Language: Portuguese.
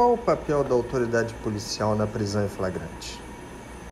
qual o papel da autoridade policial na prisão em flagrante?